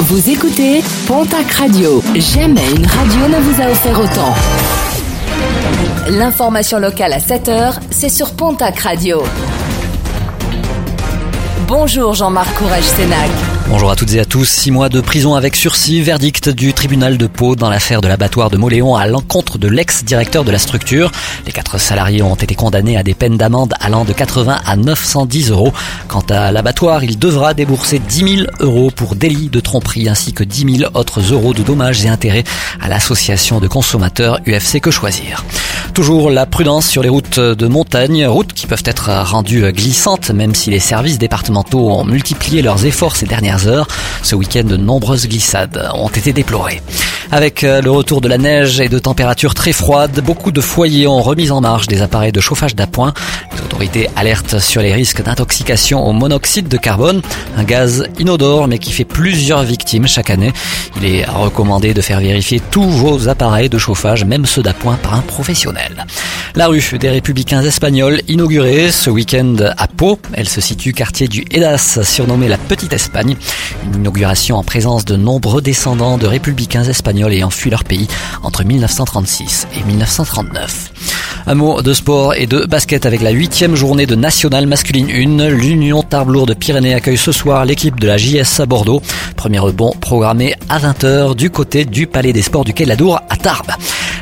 Vous écoutez Pontac Radio. Jamais une radio ne vous a offert autant. L'information locale à 7h, c'est sur Pontac Radio. Bonjour Jean-Marc Courage Sénac. Bonjour à toutes et à tous. Six mois de prison avec sursis, verdict du tribunal de Pau dans l'affaire de l'abattoir de Moléon à l'encontre de l'ex-directeur de la structure. Les quatre salariés ont été condamnés à des peines d'amende allant de 80 à 910 euros. Quant à l'abattoir, il devra débourser 10 000 euros pour délit de tromperie ainsi que 10 000 autres euros de dommages et intérêts à l'association de consommateurs UFC Que Choisir. Toujours la prudence sur les routes de montagne, routes qui peuvent être rendues glissantes même si les services départementaux ont multiplié leurs efforts ces dernières heures. Ce week-end, de nombreuses glissades ont été déplorées. Avec euh, le retour de la neige et de températures très froides, beaucoup de foyers ont remis en marche des appareils de chauffage d'appoint. Les autorités alertent sur les risques d'intoxication au monoxyde de carbone, un gaz inodore mais qui fait plusieurs victimes chaque année. Il est recommandé de faire vérifier tous vos appareils de chauffage, même ceux d'appoint, par un professionnel. La rue des Républicains espagnols, inaugurée ce week-end à Pau. Elle se situe quartier du Edas, surnommé la Petite Espagne. Une inauguration en présence de nombreux descendants de républicains espagnols ayant fui leur pays entre 1936 et 1939. Un mot de sport et de basket avec la huitième journée de Nationale masculine 1. L'Union Tarbes de Pyrénées accueille ce soir l'équipe de la JS à Bordeaux. Premier rebond programmé à 20h du côté du Palais des Sports du Quai Ladour à Tarbes.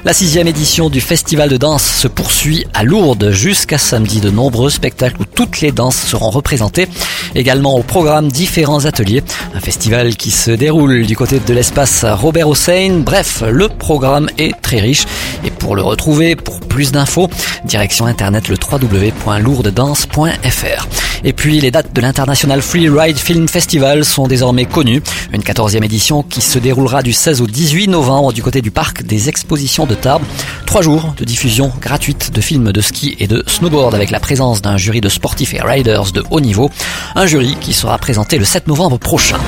La sixième édition du festival de danse se poursuit à Lourdes jusqu'à samedi. De nombreux spectacles où toutes les danses seront représentées. Également au programme différents ateliers. Un festival qui se déroule du côté de l'espace Robert Hossein. Bref, le programme est très riche. Et pour le retrouver, pour plus d'infos, direction internet le www.lourdedance.fr. Et puis les dates de l'International Free Ride Film Festival sont désormais connues. Une 14e édition qui se déroulera du 16 au 18 novembre du côté du parc des expositions de Tarbes. Trois jours de diffusion gratuite de films de ski et de snowboard avec la présence d'un jury de sportifs et riders de haut niveau. Un jury qui sera présenté le 7 novembre prochain.